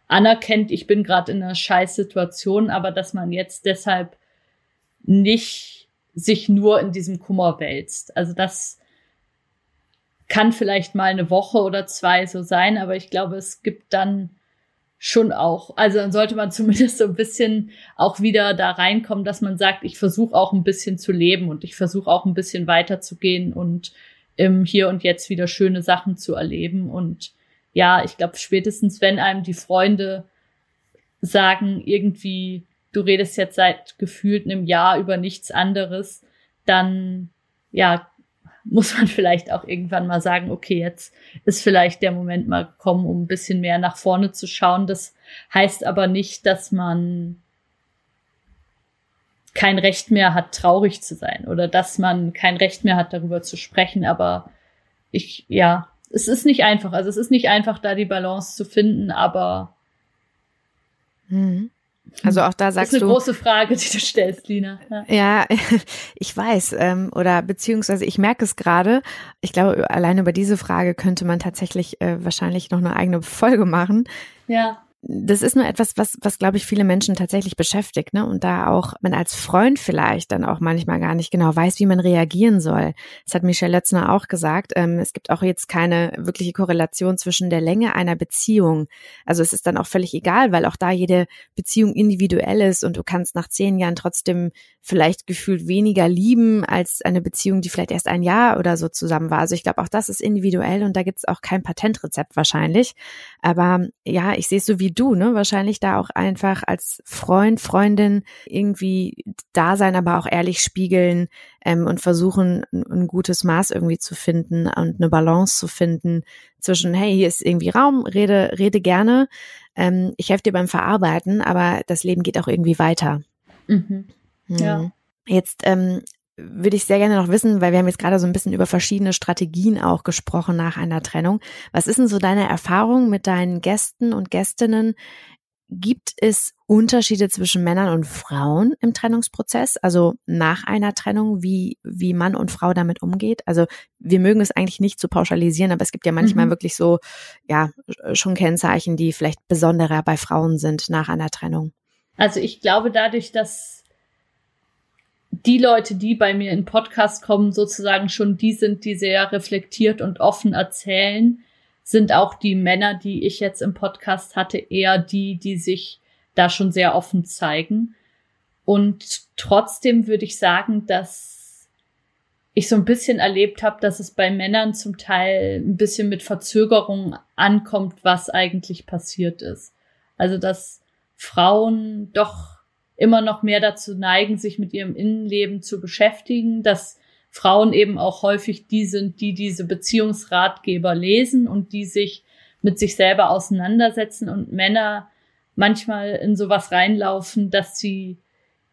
anerkennt, ich bin gerade in einer Scheißsituation, aber dass man jetzt deshalb nicht sich nur in diesem Kummer wälzt. Also das kann vielleicht mal eine Woche oder zwei so sein, aber ich glaube, es gibt dann schon auch, also dann sollte man zumindest so ein bisschen auch wieder da reinkommen, dass man sagt, ich versuche auch ein bisschen zu leben und ich versuche auch ein bisschen weiterzugehen und im Hier und Jetzt wieder schöne Sachen zu erleben. Und ja, ich glaube, spätestens wenn einem die Freunde sagen, irgendwie, du redest jetzt seit gefühlt einem Jahr über nichts anderes, dann ja, muss man vielleicht auch irgendwann mal sagen, okay, jetzt ist vielleicht der Moment mal gekommen, um ein bisschen mehr nach vorne zu schauen. Das heißt aber nicht, dass man kein Recht mehr hat, traurig zu sein oder dass man kein Recht mehr hat, darüber zu sprechen. Aber ich, ja, es ist nicht einfach. Also es ist nicht einfach, da die Balance zu finden, aber mhm. Also auch da sagst du. Das ist eine du, große Frage, die du stellst, Lina. Ja, ja ich weiß. Ähm, oder beziehungsweise ich merke es gerade. Ich glaube, allein über diese Frage könnte man tatsächlich äh, wahrscheinlich noch eine eigene Folge machen. Ja das ist nur etwas, was, was glaube ich, viele Menschen tatsächlich beschäftigt, ne? Und da auch man als Freund vielleicht dann auch manchmal gar nicht genau weiß, wie man reagieren soll. Das hat Michelle Lötzner auch gesagt. Ähm, es gibt auch jetzt keine wirkliche Korrelation zwischen der Länge einer Beziehung. Also es ist dann auch völlig egal, weil auch da jede Beziehung individuell ist und du kannst nach zehn Jahren trotzdem vielleicht gefühlt weniger lieben als eine Beziehung, die vielleicht erst ein Jahr oder so zusammen war. Also ich glaube, auch das ist individuell und da gibt es auch kein Patentrezept wahrscheinlich. Aber ja, ich sehe es so wie du, ne? Wahrscheinlich da auch einfach als Freund, Freundin irgendwie da sein, aber auch ehrlich spiegeln ähm, und versuchen, ein, ein gutes Maß irgendwie zu finden und eine Balance zu finden zwischen, hey, hier ist irgendwie Raum, rede, rede gerne, ähm, ich helfe dir beim Verarbeiten, aber das Leben geht auch irgendwie weiter. Mhm. Ja. Mhm. Jetzt ähm, würde ich sehr gerne noch wissen, weil wir haben jetzt gerade so ein bisschen über verschiedene Strategien auch gesprochen nach einer Trennung. Was ist denn so deine Erfahrung mit deinen Gästen und Gästinnen? Gibt es Unterschiede zwischen Männern und Frauen im Trennungsprozess? Also nach einer Trennung, wie, wie Mann und Frau damit umgeht? Also wir mögen es eigentlich nicht zu pauschalisieren, aber es gibt ja manchmal mhm. wirklich so, ja, schon Kennzeichen, die vielleicht besonderer bei Frauen sind nach einer Trennung. Also ich glaube dadurch, dass die Leute, die bei mir in Podcast kommen, sozusagen schon die sind, die sehr reflektiert und offen erzählen, sind auch die Männer, die ich jetzt im Podcast hatte, eher die, die sich da schon sehr offen zeigen. Und trotzdem würde ich sagen, dass ich so ein bisschen erlebt habe, dass es bei Männern zum Teil ein bisschen mit Verzögerung ankommt, was eigentlich passiert ist. Also dass Frauen doch immer noch mehr dazu neigen, sich mit ihrem Innenleben zu beschäftigen, dass Frauen eben auch häufig die sind, die diese Beziehungsratgeber lesen und die sich mit sich selber auseinandersetzen und Männer manchmal in sowas reinlaufen, dass sie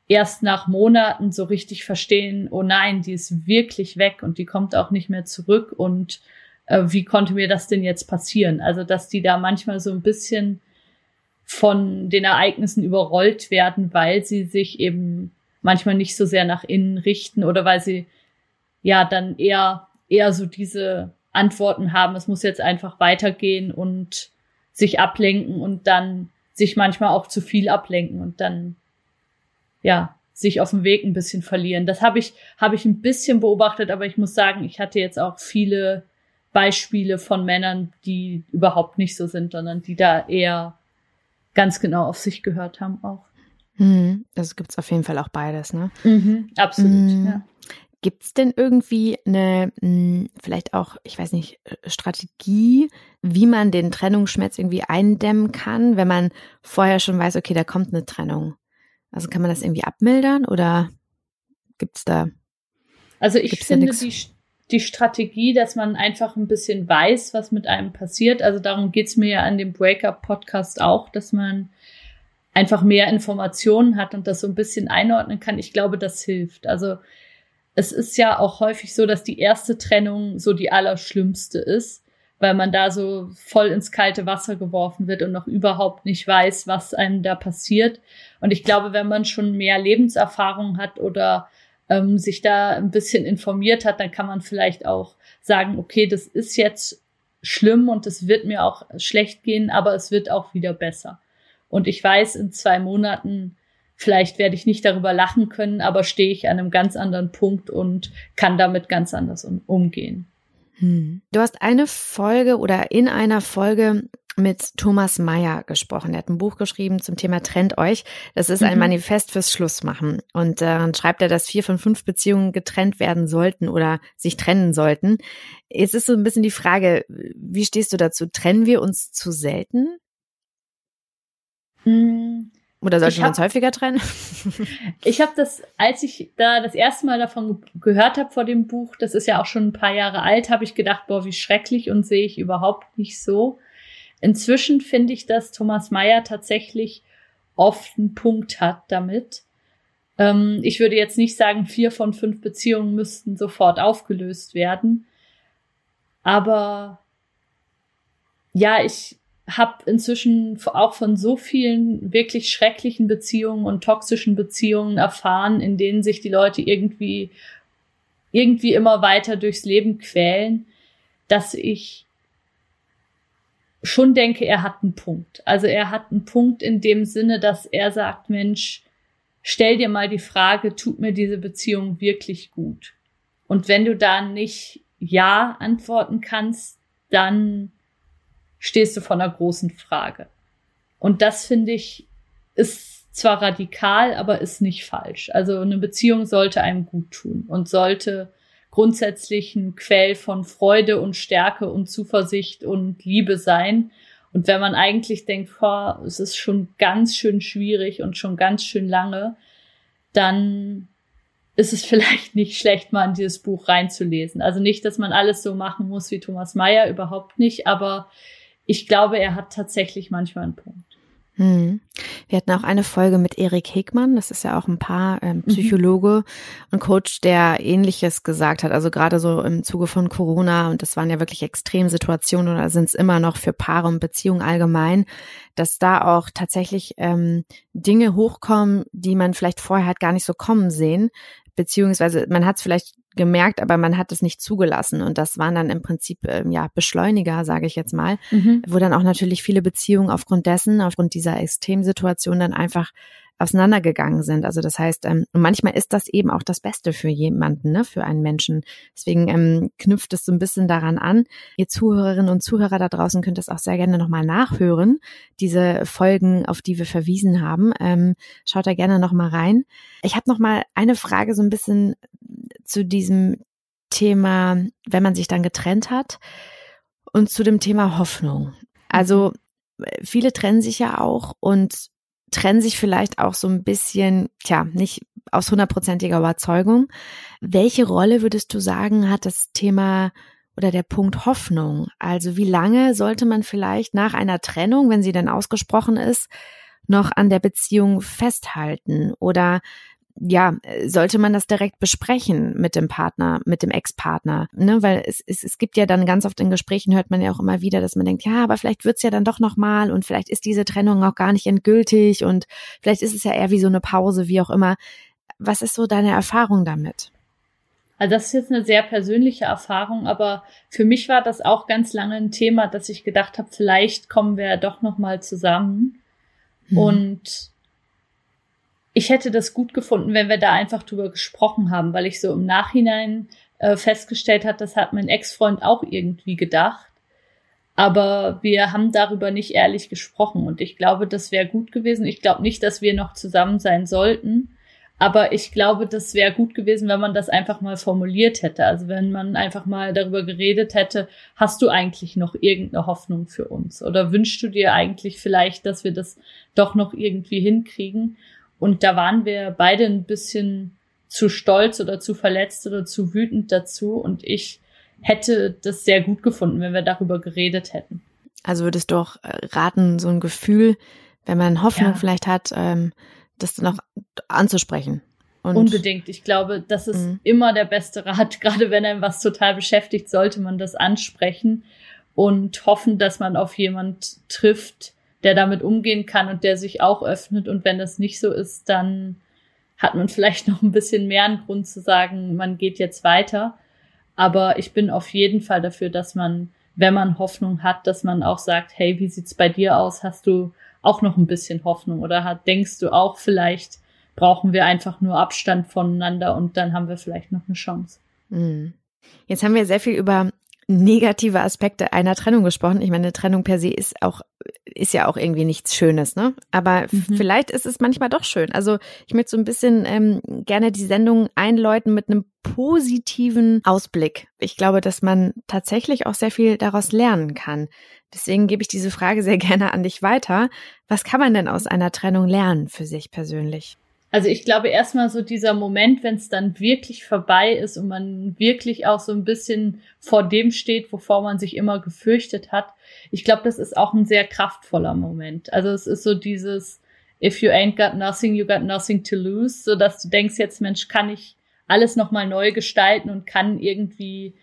erst nach Monaten so richtig verstehen, oh nein, die ist wirklich weg und die kommt auch nicht mehr zurück und äh, wie konnte mir das denn jetzt passieren? Also, dass die da manchmal so ein bisschen von den Ereignissen überrollt werden, weil sie sich eben manchmal nicht so sehr nach innen richten oder weil sie ja dann eher, eher so diese Antworten haben, es muss jetzt einfach weitergehen und sich ablenken und dann sich manchmal auch zu viel ablenken und dann ja, sich auf dem Weg ein bisschen verlieren. Das habe ich, habe ich ein bisschen beobachtet, aber ich muss sagen, ich hatte jetzt auch viele Beispiele von Männern, die überhaupt nicht so sind, sondern die da eher ganz genau auf sich gehört haben auch. Mhm. Also gibt's auf jeden Fall auch beides, ne? Mhm, absolut, mhm. ja. Gibt's denn irgendwie eine, hm, vielleicht auch, ich weiß nicht, Strategie, wie man den Trennungsschmerz irgendwie eindämmen kann, wenn man vorher schon weiß, okay, da kommt eine Trennung? Also kann man das irgendwie abmildern oder gibt's da? Also ich finde die, die Strategie, dass man einfach ein bisschen weiß, was mit einem passiert. Also darum geht's mir ja an dem Breakup-Podcast auch, dass man einfach mehr Informationen hat und das so ein bisschen einordnen kann. Ich glaube, das hilft. Also es ist ja auch häufig so, dass die erste Trennung so die allerschlimmste ist weil man da so voll ins kalte Wasser geworfen wird und noch überhaupt nicht weiß, was einem da passiert. Und ich glaube, wenn man schon mehr Lebenserfahrung hat oder ähm, sich da ein bisschen informiert hat, dann kann man vielleicht auch sagen, okay, das ist jetzt schlimm und es wird mir auch schlecht gehen, aber es wird auch wieder besser. Und ich weiß, in zwei Monaten, vielleicht werde ich nicht darüber lachen können, aber stehe ich an einem ganz anderen Punkt und kann damit ganz anders umgehen. Hm. Du hast eine Folge oder in einer Folge mit Thomas Meyer gesprochen. Er hat ein Buch geschrieben zum Thema Trennt euch. Das ist ein mhm. Manifest fürs Schlussmachen. Und daran schreibt er, dass vier von fünf Beziehungen getrennt werden sollten oder sich trennen sollten. Jetzt ist so ein bisschen die Frage, wie stehst du dazu? Trennen wir uns zu selten? Mhm. Oder sollten wir uns häufiger trennen? ich habe das, als ich da das erste Mal davon gehört habe vor dem Buch, das ist ja auch schon ein paar Jahre alt, habe ich gedacht, boah, wie schrecklich und sehe ich überhaupt nicht so. Inzwischen finde ich, dass Thomas Meyer tatsächlich oft einen Punkt hat damit. Ähm, ich würde jetzt nicht sagen, vier von fünf Beziehungen müssten sofort aufgelöst werden. Aber ja, ich, habe inzwischen auch von so vielen wirklich schrecklichen Beziehungen und toxischen Beziehungen erfahren, in denen sich die Leute irgendwie irgendwie immer weiter durchs Leben quälen, dass ich schon denke, er hat einen Punkt. Also er hat einen Punkt in dem Sinne, dass er sagt, Mensch, stell dir mal die Frage, tut mir diese Beziehung wirklich gut? Und wenn du da nicht Ja antworten kannst, dann stehst du vor einer großen Frage. Und das finde ich ist zwar radikal, aber ist nicht falsch. Also eine Beziehung sollte einem gut tun und sollte grundsätzlich ein Quell von Freude und Stärke und Zuversicht und Liebe sein. Und wenn man eigentlich denkt, boah, es ist schon ganz schön schwierig und schon ganz schön lange, dann ist es vielleicht nicht schlecht, mal in dieses Buch reinzulesen. Also nicht, dass man alles so machen muss wie Thomas Mayer, überhaupt nicht, aber ich glaube, er hat tatsächlich manchmal einen Punkt. Hm. Wir hatten auch eine Folge mit Erik Hegmann, das ist ja auch ein Paar ähm, mhm. Psychologe mhm. und Coach, der ähnliches gesagt hat. Also gerade so im Zuge von Corona, und das waren ja wirklich Extremsituationen oder sind es immer noch für Paare und Beziehungen allgemein, dass da auch tatsächlich ähm, Dinge hochkommen, die man vielleicht vorher halt gar nicht so kommen sehen. Beziehungsweise man hat es vielleicht gemerkt, aber man hat es nicht zugelassen. Und das waren dann im Prinzip ähm, ja Beschleuniger, sage ich jetzt mal, mhm. wo dann auch natürlich viele Beziehungen aufgrund dessen, aufgrund dieser Extremsituation dann einfach auseinandergegangen sind. Also das heißt, ähm, manchmal ist das eben auch das Beste für jemanden, ne, für einen Menschen. Deswegen ähm, knüpft es so ein bisschen daran an. Ihr Zuhörerinnen und Zuhörer da draußen könnt es auch sehr gerne nochmal nachhören, diese Folgen, auf die wir verwiesen haben. Ähm, schaut da gerne nochmal rein. Ich habe nochmal eine Frage so ein bisschen zu diesem Thema, wenn man sich dann getrennt hat und zu dem Thema Hoffnung. Also viele trennen sich ja auch und trennen sich vielleicht auch so ein bisschen, tja, nicht aus hundertprozentiger Überzeugung. Welche Rolle würdest du sagen, hat das Thema oder der Punkt Hoffnung? Also wie lange sollte man vielleicht nach einer Trennung, wenn sie dann ausgesprochen ist, noch an der Beziehung festhalten? Oder ja, sollte man das direkt besprechen mit dem Partner, mit dem Ex-Partner, ne? Weil es, es, es gibt ja dann ganz oft in Gesprächen hört man ja auch immer wieder, dass man denkt, ja, aber vielleicht wird's ja dann doch nochmal und vielleicht ist diese Trennung auch gar nicht endgültig und vielleicht ist es ja eher wie so eine Pause, wie auch immer. Was ist so deine Erfahrung damit? Also das ist jetzt eine sehr persönliche Erfahrung, aber für mich war das auch ganz lange ein Thema, dass ich gedacht habe, vielleicht kommen wir ja doch noch mal zusammen. Mhm. Und ich hätte das gut gefunden, wenn wir da einfach drüber gesprochen haben, weil ich so im Nachhinein äh, festgestellt hat, das hat mein Ex-Freund auch irgendwie gedacht. Aber wir haben darüber nicht ehrlich gesprochen und ich glaube, das wäre gut gewesen. Ich glaube nicht, dass wir noch zusammen sein sollten. Aber ich glaube, das wäre gut gewesen, wenn man das einfach mal formuliert hätte. Also wenn man einfach mal darüber geredet hätte, hast du eigentlich noch irgendeine Hoffnung für uns? Oder wünschst du dir eigentlich vielleicht, dass wir das doch noch irgendwie hinkriegen? Und da waren wir beide ein bisschen zu stolz oder zu verletzt oder zu wütend dazu. Und ich hätte das sehr gut gefunden, wenn wir darüber geredet hätten. Also würdest du auch äh, raten, so ein Gefühl, wenn man Hoffnung ja. vielleicht hat, ähm, das noch anzusprechen. Und Unbedingt. Ich glaube, das ist mh. immer der beste Rat. Gerade wenn einem was total beschäftigt, sollte man das ansprechen und hoffen, dass man auf jemand trifft, der damit umgehen kann und der sich auch öffnet. Und wenn das nicht so ist, dann hat man vielleicht noch ein bisschen mehr einen Grund zu sagen, man geht jetzt weiter. Aber ich bin auf jeden Fall dafür, dass man, wenn man Hoffnung hat, dass man auch sagt, hey, wie sieht's bei dir aus? Hast du auch noch ein bisschen Hoffnung oder denkst du auch vielleicht brauchen wir einfach nur Abstand voneinander und dann haben wir vielleicht noch eine Chance. Mhm. Jetzt haben wir sehr viel über negative Aspekte einer Trennung gesprochen. Ich meine, Trennung per se ist auch ist ja auch irgendwie nichts Schönes, ne? Aber mhm. vielleicht ist es manchmal doch schön. Also ich möchte so ein bisschen ähm, gerne die Sendung einläuten mit einem positiven Ausblick. Ich glaube, dass man tatsächlich auch sehr viel daraus lernen kann. Deswegen gebe ich diese Frage sehr gerne an dich weiter. Was kann man denn aus einer Trennung lernen für sich persönlich? Also ich glaube erstmal so dieser Moment, wenn es dann wirklich vorbei ist und man wirklich auch so ein bisschen vor dem steht, wovor man sich immer gefürchtet hat. Ich glaube, das ist auch ein sehr kraftvoller Moment. Also es ist so dieses If you ain't got nothing, you got nothing to lose, so dass du denkst jetzt, Mensch, kann ich alles nochmal neu gestalten und kann irgendwie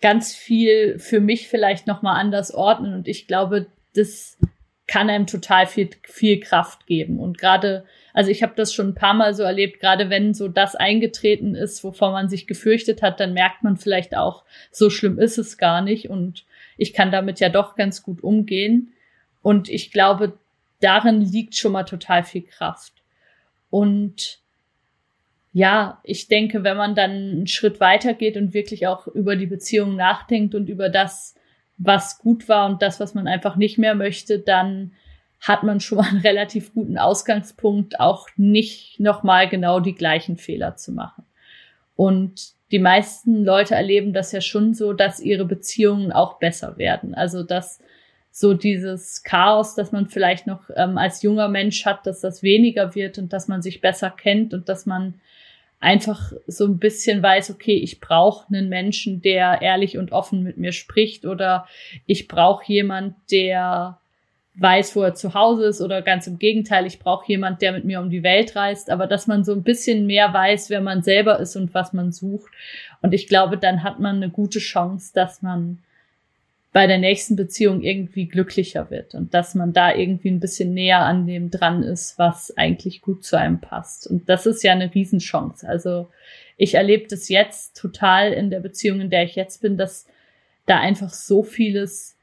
ganz viel für mich vielleicht nochmal anders ordnen. Und ich glaube, das kann einem total viel, viel Kraft geben. Und gerade also ich habe das schon ein paar Mal so erlebt, gerade wenn so das eingetreten ist, wovor man sich gefürchtet hat, dann merkt man vielleicht auch, so schlimm ist es gar nicht und ich kann damit ja doch ganz gut umgehen. Und ich glaube, darin liegt schon mal total viel Kraft. Und ja, ich denke, wenn man dann einen Schritt weiter geht und wirklich auch über die Beziehung nachdenkt und über das, was gut war und das, was man einfach nicht mehr möchte, dann hat man schon mal einen relativ guten Ausgangspunkt, auch nicht nochmal genau die gleichen Fehler zu machen. Und die meisten Leute erleben das ja schon so, dass ihre Beziehungen auch besser werden. Also dass so dieses Chaos, das man vielleicht noch ähm, als junger Mensch hat, dass das weniger wird und dass man sich besser kennt und dass man einfach so ein bisschen weiß, okay, ich brauche einen Menschen, der ehrlich und offen mit mir spricht oder ich brauche jemand, der weiß, wo er zu Hause ist oder ganz im Gegenteil, ich brauche jemand, der mit mir um die Welt reist, aber dass man so ein bisschen mehr weiß, wer man selber ist und was man sucht. Und ich glaube, dann hat man eine gute Chance, dass man bei der nächsten Beziehung irgendwie glücklicher wird und dass man da irgendwie ein bisschen näher an dem dran ist, was eigentlich gut zu einem passt. Und das ist ja eine Riesenchance. Also ich erlebe das jetzt total in der Beziehung, in der ich jetzt bin, dass da einfach so vieles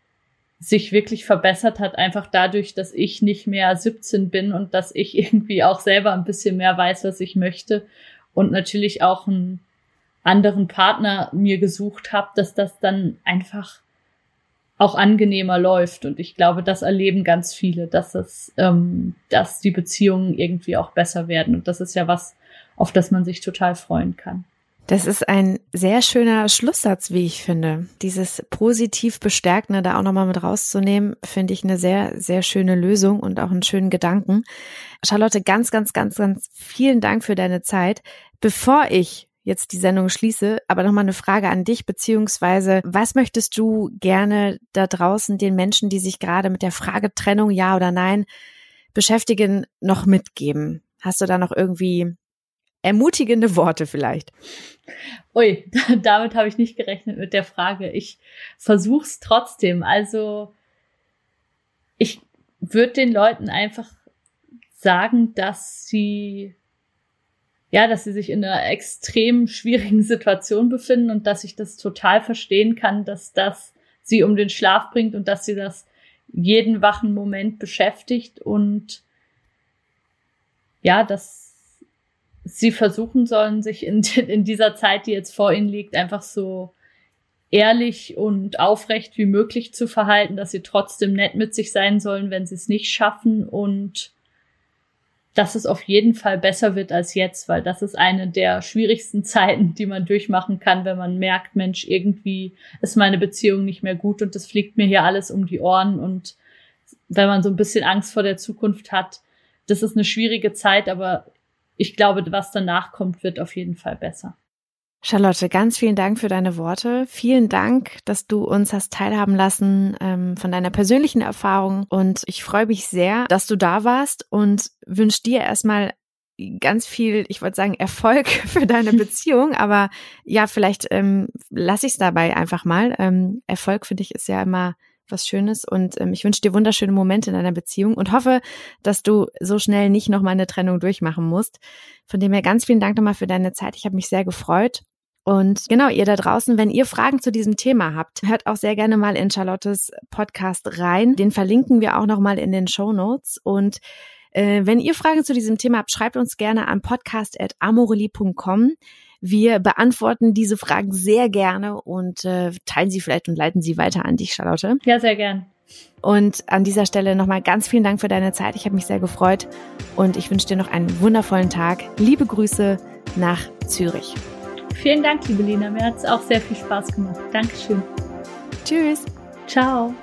sich wirklich verbessert hat, einfach dadurch, dass ich nicht mehr 17 bin und dass ich irgendwie auch selber ein bisschen mehr weiß, was ich möchte und natürlich auch einen anderen Partner mir gesucht habe, dass das dann einfach auch angenehmer läuft. Und ich glaube, das erleben ganz viele, dass es, ähm, dass die Beziehungen irgendwie auch besser werden. Und das ist ja was, auf das man sich total freuen kann. Das ist ein sehr schöner Schlusssatz, wie ich finde. Dieses positiv bestärkende da auch nochmal mit rauszunehmen, finde ich eine sehr, sehr schöne Lösung und auch einen schönen Gedanken. Charlotte, ganz, ganz, ganz, ganz vielen Dank für deine Zeit. Bevor ich jetzt die Sendung schließe, aber nochmal eine Frage an dich, beziehungsweise was möchtest du gerne da draußen den Menschen, die sich gerade mit der Frage Trennung ja oder nein beschäftigen, noch mitgeben? Hast du da noch irgendwie ermutigende Worte vielleicht? Ui, damit habe ich nicht gerechnet mit der Frage. Ich versuche es trotzdem. Also ich würde den Leuten einfach sagen, dass sie ja, dass sie sich in einer extrem schwierigen Situation befinden und dass ich das total verstehen kann, dass das sie um den Schlaf bringt und dass sie das jeden wachen Moment beschäftigt und ja, dass sie versuchen sollen, sich in, in dieser Zeit, die jetzt vor ihnen liegt, einfach so ehrlich und aufrecht wie möglich zu verhalten, dass sie trotzdem nett mit sich sein sollen, wenn sie es nicht schaffen und dass es auf jeden Fall besser wird als jetzt, weil das ist eine der schwierigsten Zeiten, die man durchmachen kann, wenn man merkt, Mensch, irgendwie ist meine Beziehung nicht mehr gut und es fliegt mir hier alles um die Ohren und wenn man so ein bisschen Angst vor der Zukunft hat, das ist eine schwierige Zeit, aber ich glaube, was danach kommt, wird auf jeden Fall besser. Charlotte, ganz vielen Dank für deine Worte. Vielen Dank, dass du uns hast teilhaben lassen ähm, von deiner persönlichen Erfahrung. Und ich freue mich sehr, dass du da warst und wünsche dir erstmal ganz viel, ich wollte sagen, Erfolg für deine Beziehung, aber ja, vielleicht ähm, lasse ich es dabei einfach mal. Ähm, Erfolg für dich ist ja immer was Schönes und ähm, ich wünsche dir wunderschöne Momente in deiner Beziehung und hoffe, dass du so schnell nicht nochmal eine Trennung durchmachen musst. Von dem her ganz vielen Dank nochmal für deine Zeit. Ich habe mich sehr gefreut. Und genau, ihr da draußen, wenn ihr Fragen zu diesem Thema habt, hört auch sehr gerne mal in Charlottes Podcast rein. Den verlinken wir auch nochmal in den Show Notes. Und äh, wenn ihr Fragen zu diesem Thema habt, schreibt uns gerne an podcast.amorelie.com. Wir beantworten diese Fragen sehr gerne und äh, teilen sie vielleicht und leiten sie weiter an dich, Charlotte. Ja, sehr gern. Und an dieser Stelle nochmal ganz vielen Dank für deine Zeit. Ich habe mich sehr gefreut und ich wünsche dir noch einen wundervollen Tag. Liebe Grüße nach Zürich. Vielen Dank, liebe Lina. Mir hat es auch sehr viel Spaß gemacht. Dankeschön. Tschüss. Ciao.